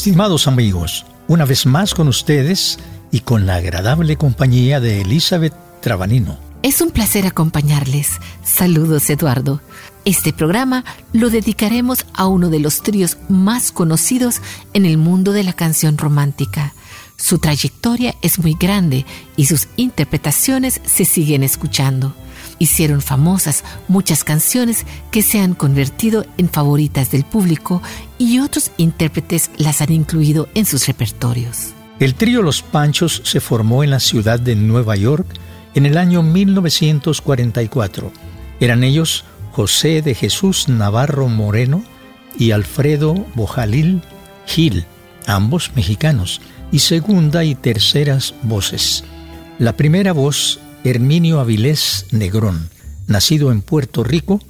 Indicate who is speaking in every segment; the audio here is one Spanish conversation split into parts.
Speaker 1: Estimados amigos, una vez más con ustedes y con la agradable compañía de Elizabeth Trabanino.
Speaker 2: Es un placer acompañarles. Saludos, Eduardo. Este programa lo dedicaremos a uno de los tríos más conocidos en el mundo de la canción romántica. Su trayectoria es muy grande y sus interpretaciones se siguen escuchando hicieron famosas muchas canciones que se han convertido en favoritas del público y otros intérpretes las han incluido en sus repertorios.
Speaker 1: El trío Los Panchos se formó en la ciudad de Nueva York en el año 1944. Eran ellos José de Jesús Navarro Moreno y Alfredo Bojalil Gil, ambos mexicanos, y segunda y terceras voces. La primera voz Herminio Avilés Negrón, nacido en Puerto Rico,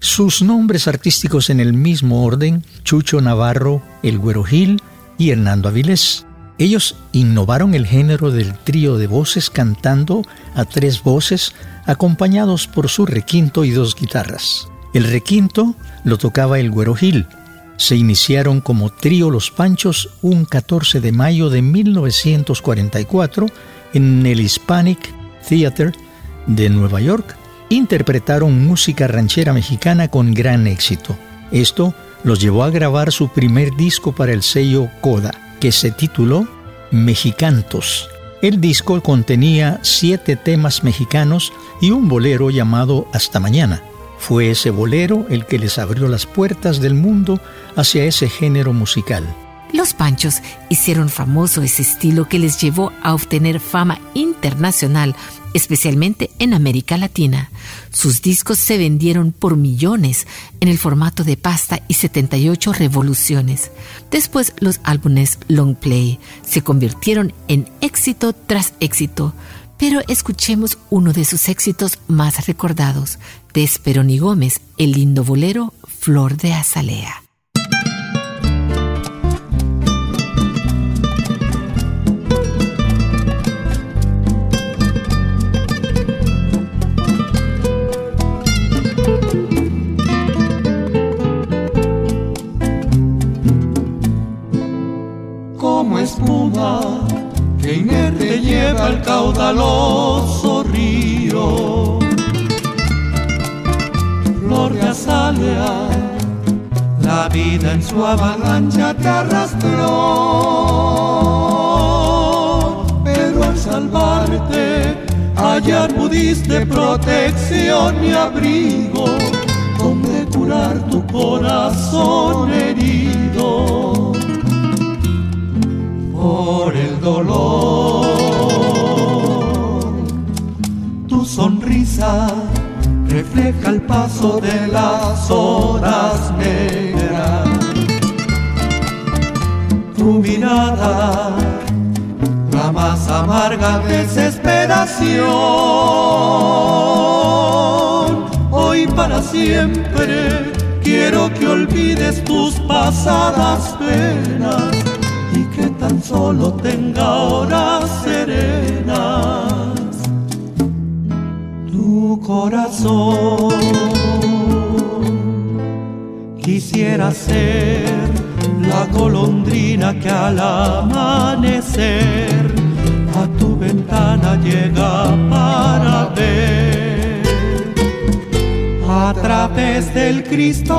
Speaker 1: sus nombres artísticos en el mismo orden, Chucho Navarro, El Güero Gil y Hernando Avilés. Ellos innovaron el género del trío de voces cantando a tres voces acompañados por su requinto y dos guitarras. El requinto lo tocaba el Güero Gil. Se iniciaron como trío Los Panchos un 14 de mayo de 1944 en el Hispanic Theater de Nueva York, interpretaron música ranchera mexicana con gran éxito. Esto los llevó a grabar su primer disco para el sello Coda, que se tituló Mexicantos. El disco contenía siete temas mexicanos y un bolero llamado Hasta Mañana. Fue ese bolero el que les abrió las puertas del mundo hacia ese género musical.
Speaker 2: Los Panchos hicieron famoso ese estilo que les llevó a obtener fama internacional especialmente en América Latina. Sus discos se vendieron por millones en el formato de pasta y 78 revoluciones. Después los álbumes long play se convirtieron en éxito tras éxito, pero escuchemos uno de sus éxitos más recordados, de Esperoni Gómez, el lindo bolero Flor de Azalea.
Speaker 3: Lleva el caudaloso río. Flor de azalea, la vida en su avalancha te arrastró, pero al salvarte hallar pudiste protección y abrigo, donde curar tu corazón herido por el dolor. Sonrisa refleja el paso de las horas negras. Tu mirada, la más amarga desesperación. Hoy para siempre quiero que olvides tus pasadas penas y que tan solo tenga horas serenas corazón. Quisiera ser la golondrina que al amanecer a tu ventana llega para ver a través del cristal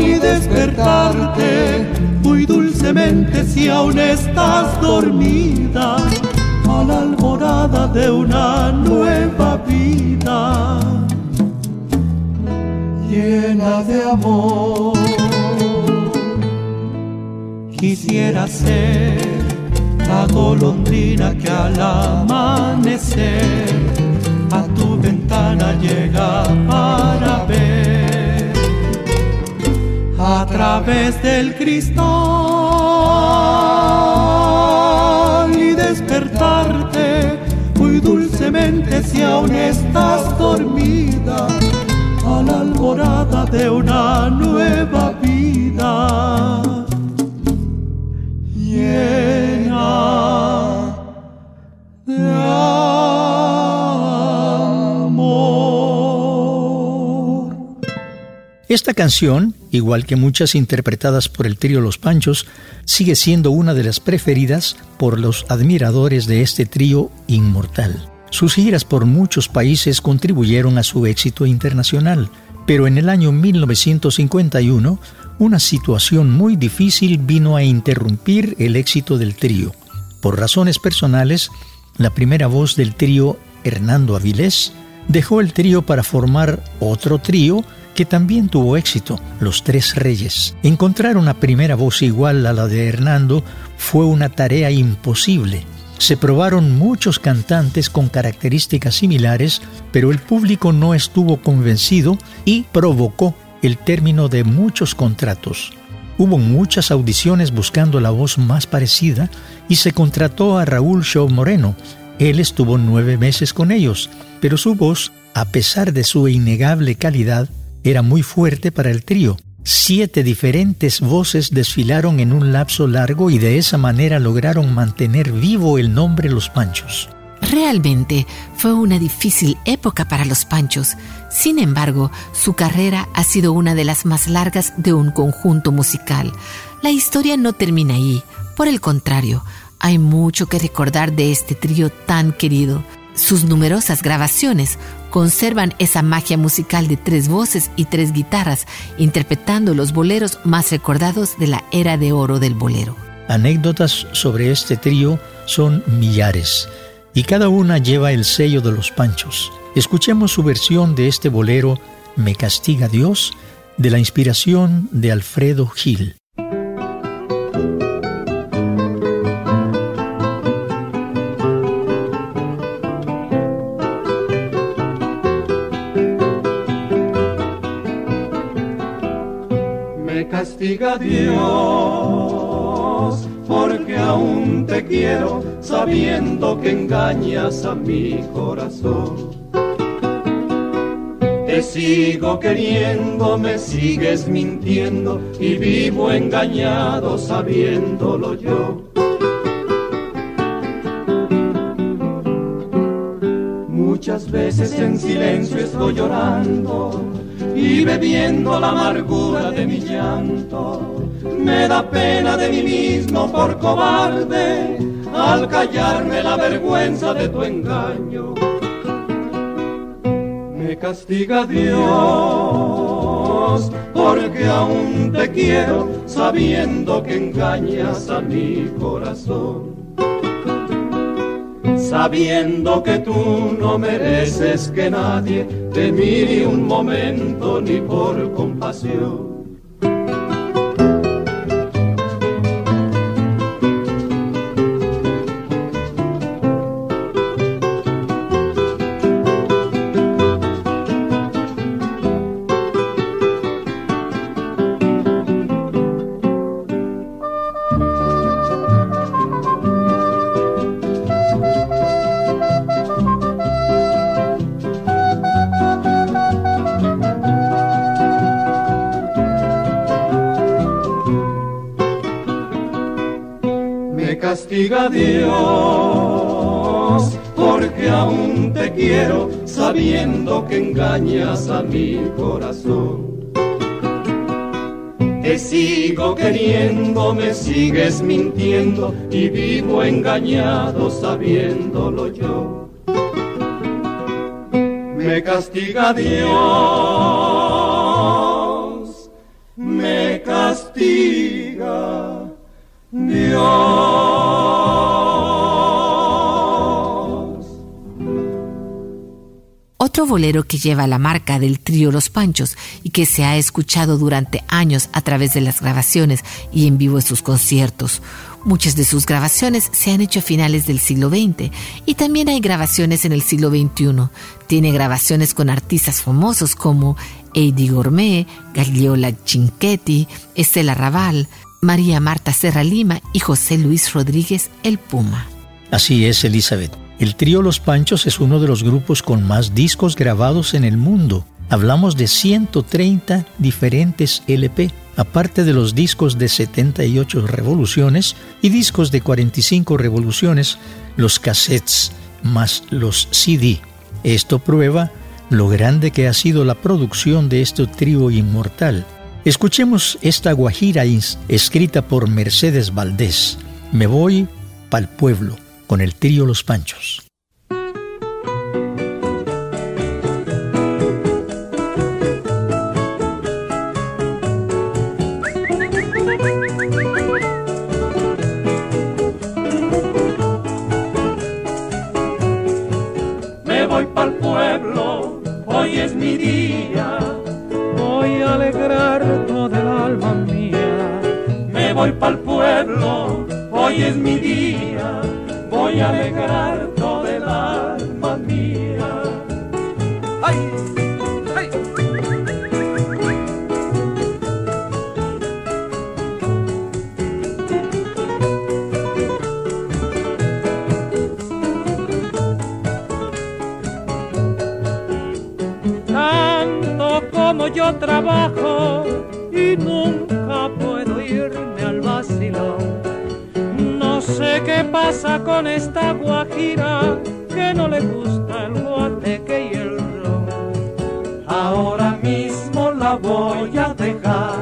Speaker 3: y despertarte muy dulcemente si aún estás dormida la alborada de una nueva vida llena de amor. Quisiera ser la golondrina que al amanecer a tu ventana llega para ver a través del cristal despertarte muy dulcemente si aún estás dormida a la alborada de una nueva
Speaker 1: Esta canción, igual que muchas interpretadas por el trío Los Panchos, sigue siendo una de las preferidas por los admiradores de este trío inmortal. Sus giras por muchos países contribuyeron a su éxito internacional, pero en el año 1951 una situación muy difícil vino a interrumpir el éxito del trío. Por razones personales, la primera voz del trío, Hernando Avilés, dejó el trío para formar otro trío que también tuvo éxito, Los Tres Reyes. Encontrar una primera voz igual a la de Hernando fue una tarea imposible. Se probaron muchos cantantes con características similares, pero el público no estuvo convencido y provocó el término de muchos contratos. Hubo muchas audiciones buscando la voz más parecida y se contrató a Raúl Shaw Moreno. Él estuvo nueve meses con ellos, pero su voz, a pesar de su innegable calidad, era muy fuerte para el trío. Siete diferentes voces desfilaron en un lapso largo y de esa manera lograron mantener vivo el nombre Los Panchos.
Speaker 2: Realmente fue una difícil época para los Panchos. Sin embargo, su carrera ha sido una de las más largas de un conjunto musical. La historia no termina ahí. Por el contrario, hay mucho que recordar de este trío tan querido. Sus numerosas grabaciones conservan esa magia musical de tres voces y tres guitarras, interpretando los boleros más recordados de la era de oro del bolero.
Speaker 1: Anécdotas sobre este trío son millares y cada una lleva el sello de los panchos. Escuchemos su versión de este bolero Me castiga Dios, de la inspiración de Alfredo Gil.
Speaker 3: Castiga Dios, porque aún te quiero sabiendo que engañas a mi corazón. Te sigo queriendo, me sigues mintiendo y vivo engañado sabiéndolo yo. Muchas veces en silencio estoy llorando y bebiendo la amargura de mi llanto. Me da pena de mí mismo por cobarde al callarme la vergüenza de tu engaño. Me castiga Dios porque aún te quiero sabiendo que engañas a mi corazón sabiendo que tú no mereces que nadie te mire un momento ni por compasión.
Speaker 4: Castiga Dios, porque aún te quiero sabiendo que engañas a mi corazón. Te sigo queriendo, me sigues mintiendo y vivo engañado sabiéndolo yo. Me castiga Dios, me castiga Dios.
Speaker 2: Otro bolero que lleva la marca del trío Los Panchos y que se ha escuchado durante años a través de las grabaciones y en vivo en sus conciertos. Muchas de sus grabaciones se han hecho a finales del siglo XX y también hay grabaciones en el siglo XXI. Tiene grabaciones con artistas famosos como Eddie Gourmet, Gagliola Cinquetti, Estela Raval, María Marta Serra Lima y José Luis Rodríguez El Puma.
Speaker 1: Así es, Elizabeth. El trío Los Panchos es uno de los grupos con más discos grabados en el mundo. Hablamos de 130 diferentes LP, aparte de los discos de 78 revoluciones y discos de 45 revoluciones, los cassettes más los CD. Esto prueba lo grande que ha sido la producción de este trío inmortal. Escuchemos esta guajira escrita por Mercedes Valdés. Me voy pa'l pueblo con el trío Los Panchos.
Speaker 4: Me voy pa'l pueblo, hoy es mi día. Voy pa'l pueblo, hoy es mi día. Voy a alegrar con esta guajira que no le gusta el guateque y el ron. Ahora mismo la voy a dejar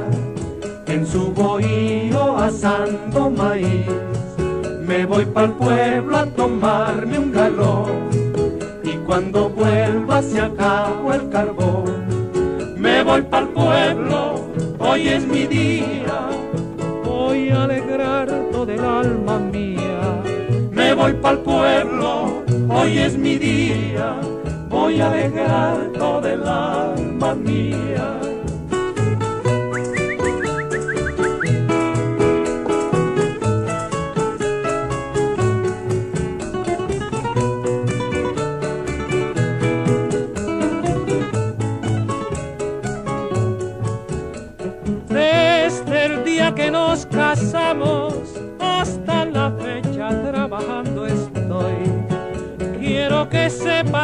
Speaker 4: en su bohío asando maíz. Me voy pa'l pueblo a tomarme un galón y cuando vuelva se acabó el carbón. Me voy pa'l pueblo, hoy es mi día, voy a alegrar todo el alma mía. Voy pa'l pueblo, hoy es mi día, voy a alegrar todo el alma mía.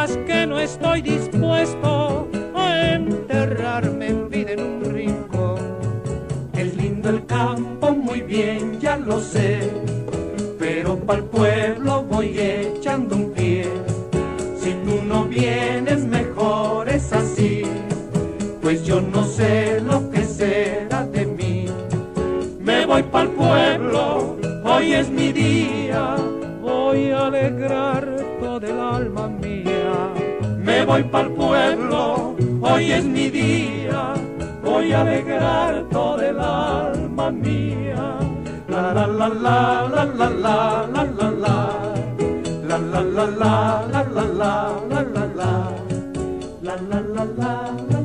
Speaker 4: Que no estoy dispuesto a enterrarme en vida en un rincón. Es lindo el campo, muy bien, ya lo sé. Pero pa'l pueblo voy echando un pie. Si tú no vienes, mejor es así. Pues yo no sé lo que será de mí. Me voy pa'l pueblo, hoy es mi día. Voy a alegrar voy pa'l pueblo, hoy es mi día. Voy a alegrar todo el alma mía. La la la la la la la. La la la la la la la la la la. La la la la la la la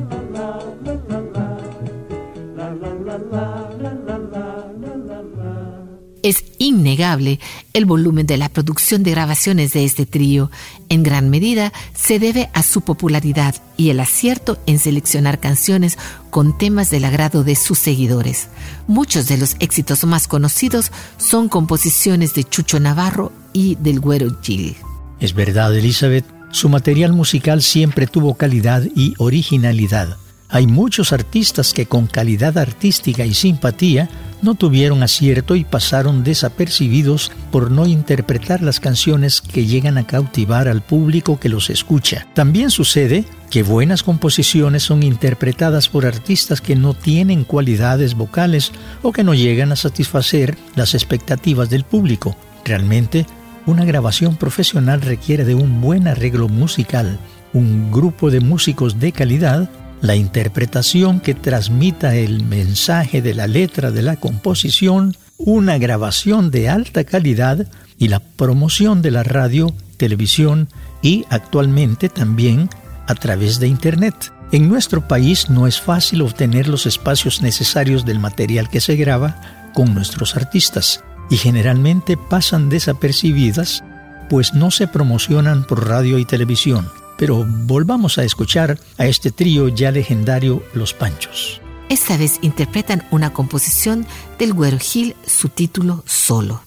Speaker 2: innegable el volumen de la producción de grabaciones de este trío. En gran medida se debe a su popularidad y el acierto en seleccionar canciones con temas del agrado de sus seguidores. Muchos de los éxitos más conocidos son composiciones de Chucho Navarro y del Güero Gil.
Speaker 1: Es verdad, Elizabeth, su material musical siempre tuvo calidad y originalidad. Hay muchos artistas que con calidad artística y simpatía no tuvieron acierto y pasaron desapercibidos por no interpretar las canciones que llegan a cautivar al público que los escucha. También sucede que buenas composiciones son interpretadas por artistas que no tienen cualidades vocales o que no llegan a satisfacer las expectativas del público. Realmente, una grabación profesional requiere de un buen arreglo musical, un grupo de músicos de calidad la interpretación que transmita el mensaje de la letra de la composición, una grabación de alta calidad y la promoción de la radio, televisión y actualmente también a través de Internet. En nuestro país no es fácil obtener los espacios necesarios del material que se graba con nuestros artistas y generalmente pasan desapercibidas pues no se promocionan por radio y televisión. Pero volvamos a escuchar a este trío ya legendario Los Panchos.
Speaker 2: Esta vez interpretan una composición del Güero Gil, su título Solo.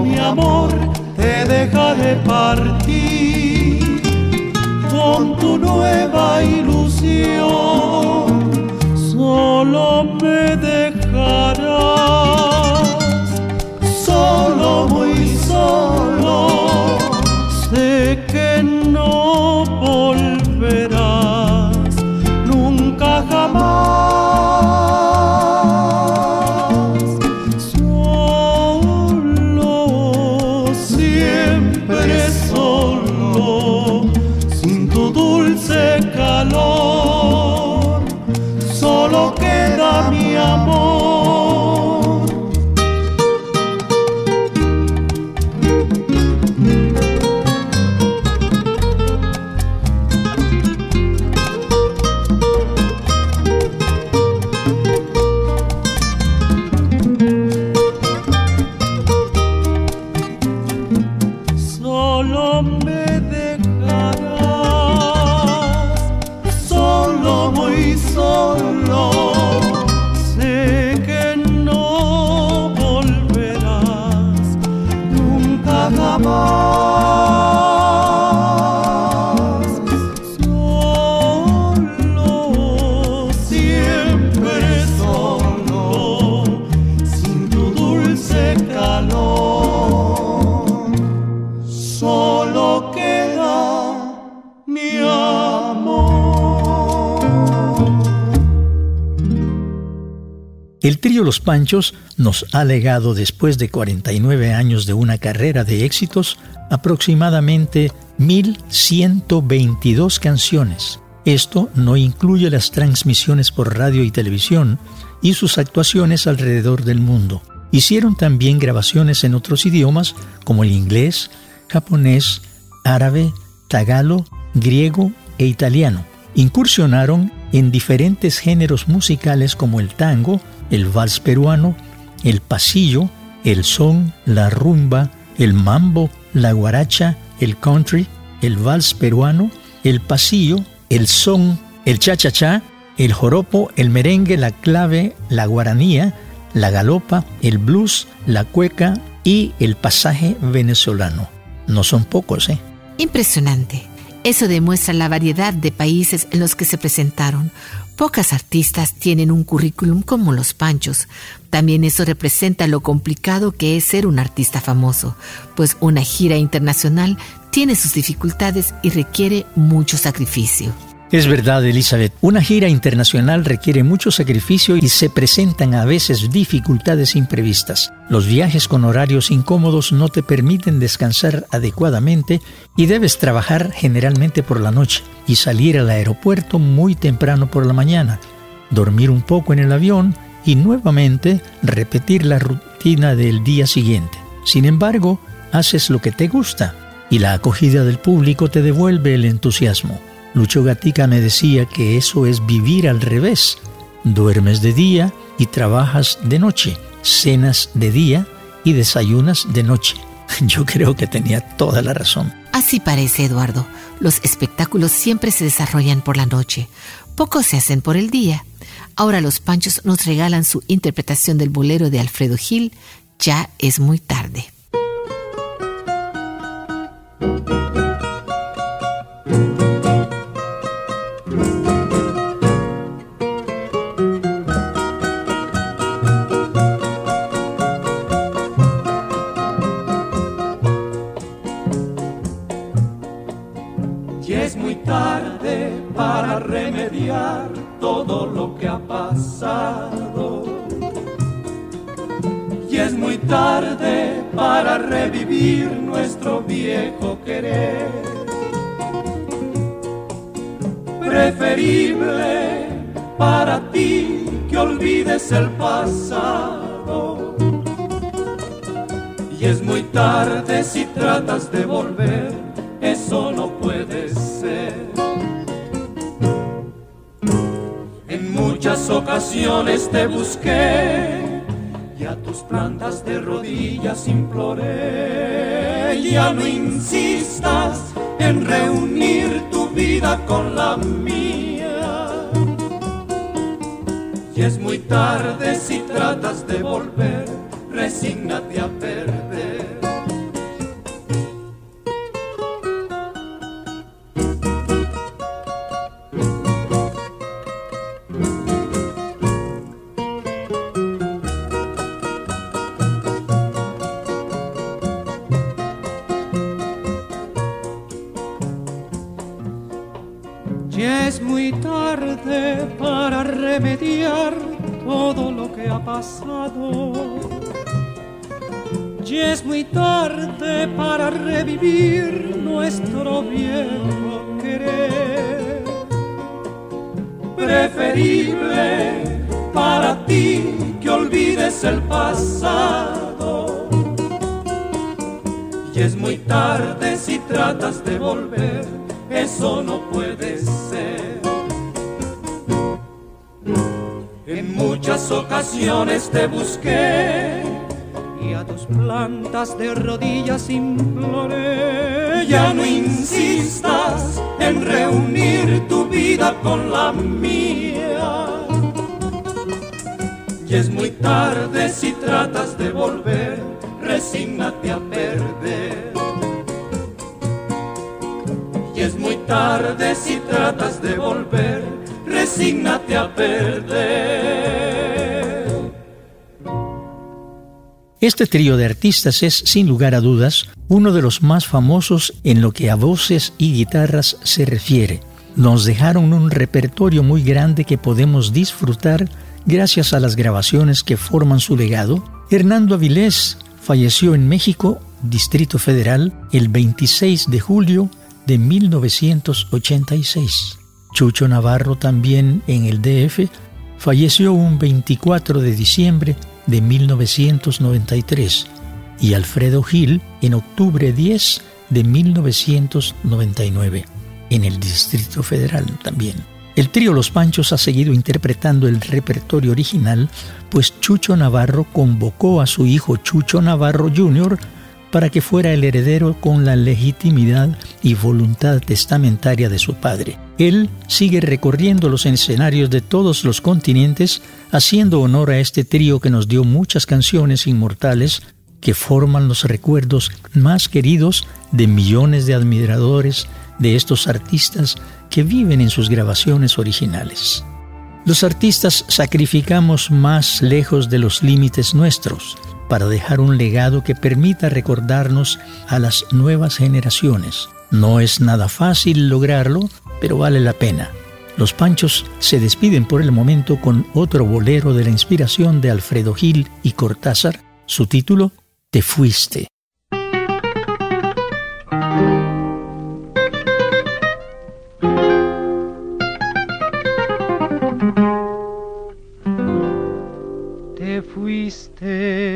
Speaker 3: Mi amor, te dejaré partir con tu nueva ilusión. Solo me dejarás,
Speaker 1: El trío Los Panchos nos ha legado después de 49 años de una carrera de éxitos aproximadamente 1.122 canciones. Esto no incluye las transmisiones por radio y televisión y sus actuaciones alrededor del mundo. Hicieron también grabaciones en otros idiomas como el inglés, japonés, árabe, tagalo, griego e italiano. Incursionaron en diferentes géneros musicales como el tango, el vals peruano, el pasillo, el son, la rumba, el mambo, la guaracha, el country, el vals peruano, el pasillo, el son, el cha-cha-cha, el joropo, el merengue, la clave, la guaranía, la galopa, el blues, la cueca y el pasaje venezolano. No son pocos, ¿eh?
Speaker 2: Impresionante. Eso demuestra la variedad de países en los que se presentaron. Pocas artistas tienen un currículum como los Panchos. También eso representa lo complicado que es ser un artista famoso, pues una gira internacional tiene sus dificultades y requiere mucho sacrificio.
Speaker 1: Es verdad, Elizabeth, una gira internacional requiere mucho sacrificio y se presentan a veces dificultades imprevistas. Los viajes con horarios incómodos no te permiten descansar adecuadamente y debes trabajar generalmente por la noche y salir al aeropuerto muy temprano por la mañana, dormir un poco en el avión y nuevamente repetir la rutina del día siguiente. Sin embargo, haces lo que te gusta y la acogida del público te devuelve el entusiasmo. Lucho Gatica me decía que eso es vivir al revés. Duermes de día y trabajas de noche, cenas de día y desayunas de noche. Yo creo que tenía toda la razón.
Speaker 2: Así parece, Eduardo. Los espectáculos siempre se desarrollan por la noche. Pocos se hacen por el día. Ahora los Panchos nos regalan su interpretación del bolero de Alfredo Gil. Ya es muy tarde.
Speaker 4: Revivir nuestro viejo querer. Preferible para ti que olvides el pasado. Y es muy tarde si tratas de volver, eso no puede ser. En muchas ocasiones te busqué y a tus plantas de rodillas imploré. Ya no insistas en reunir tu vida con la mía. Y es muy tarde si tratas de volver, resígnate a perder.
Speaker 3: Ya es muy tarde para revivir nuestro viejo querer.
Speaker 4: Preferible para ti que olvides el pasado. Y es muy tarde si tratas de volver, eso no puede ser. Muchas ocasiones te busqué
Speaker 3: y a tus plantas de rodillas imploré.
Speaker 4: Ya no insistas en reunir tu vida con la mía. Y es muy tarde si tratas de volver, resígnate a perder. Y es muy tarde si tratas de volver, resígnate a perder.
Speaker 1: Este trío de artistas es, sin lugar a dudas, uno de los más famosos en lo que a voces y guitarras se refiere. Nos dejaron un repertorio muy grande que podemos disfrutar gracias a las grabaciones que forman su legado. Hernando Avilés falleció en México, Distrito Federal, el 26 de julio de 1986. Chucho Navarro también en el DF falleció un 24 de diciembre de 1993 y Alfredo Gil en octubre 10 de 1999 en el Distrito Federal también. El trío Los Panchos ha seguido interpretando el repertorio original, pues Chucho Navarro convocó a su hijo Chucho Navarro Jr para que fuera el heredero con la legitimidad y voluntad testamentaria de su padre. Él sigue recorriendo los escenarios de todos los continentes, haciendo honor a este trío que nos dio muchas canciones inmortales que forman los recuerdos más queridos de millones de admiradores de estos artistas que viven en sus grabaciones originales. Los artistas sacrificamos más lejos de los límites nuestros, para dejar un legado que permita recordarnos a las nuevas generaciones. No es nada fácil lograrlo, pero vale la pena. Los Panchos se despiden por el momento con otro bolero de la inspiración de Alfredo Gil y Cortázar, su título, Te fuiste.
Speaker 4: Te fuiste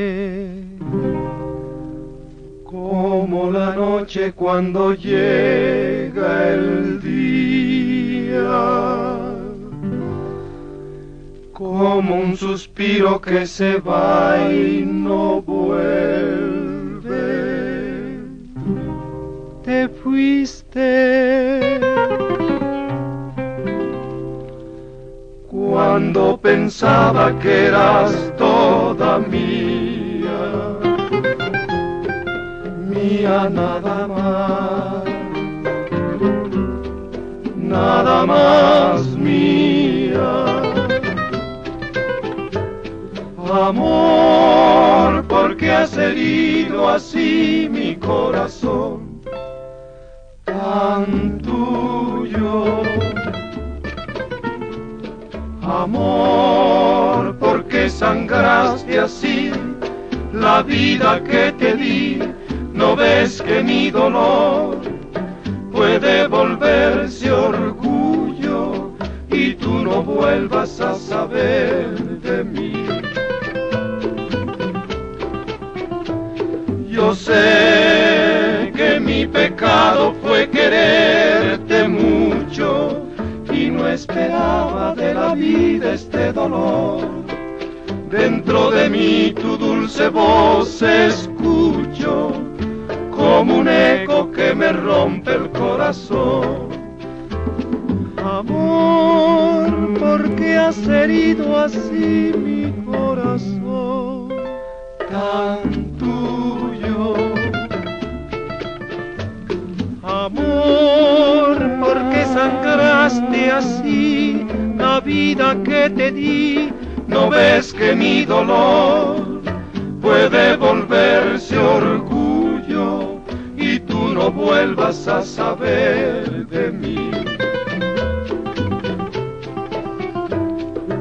Speaker 4: la noche cuando llega el día, como un suspiro que se va y no vuelve. Te fuiste. Cuando pensaba que eras toda mía nada más, nada más mía. Amor, porque has herido así mi corazón, tan tuyo. Amor, porque sangraste así la vida que te di ¿No ves que mi dolor puede volverse orgullo y tú no vuelvas a saber de mí? Yo sé que mi pecado fue quererte mucho y no esperaba de la vida este dolor. Dentro de mí tu dulce voz escucho como un eco que me rompe el corazón. Amor, porque has herido así mi corazón tan tuyo. Amor, porque sangraste así la vida que te di. No ves que mi dolor puede volverse orgullo no vuelvas a saber de mí.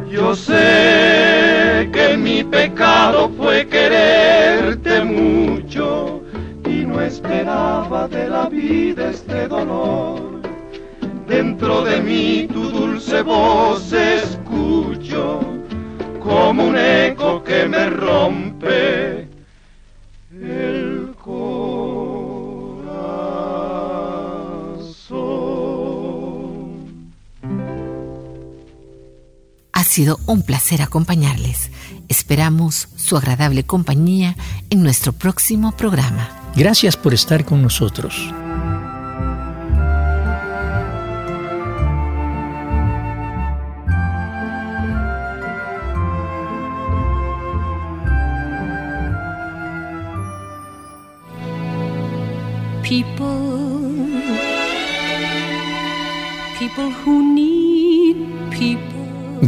Speaker 4: Yo sé que mi pecado fue quererte mucho y no esperaba de la vida este dolor. Dentro de mí tu dulce voz escucho como un eco que me rompe
Speaker 2: sido un placer acompañarles. Esperamos su agradable compañía en nuestro próximo programa.
Speaker 1: Gracias por estar con nosotros.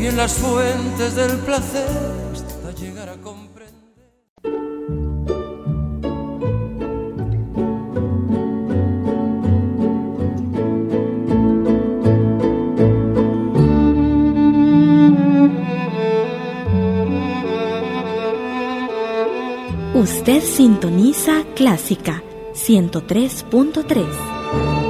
Speaker 5: Bebí en las fuentes del placer hasta llegar a comprender.
Speaker 6: Usted sintoniza Clásica 103.3.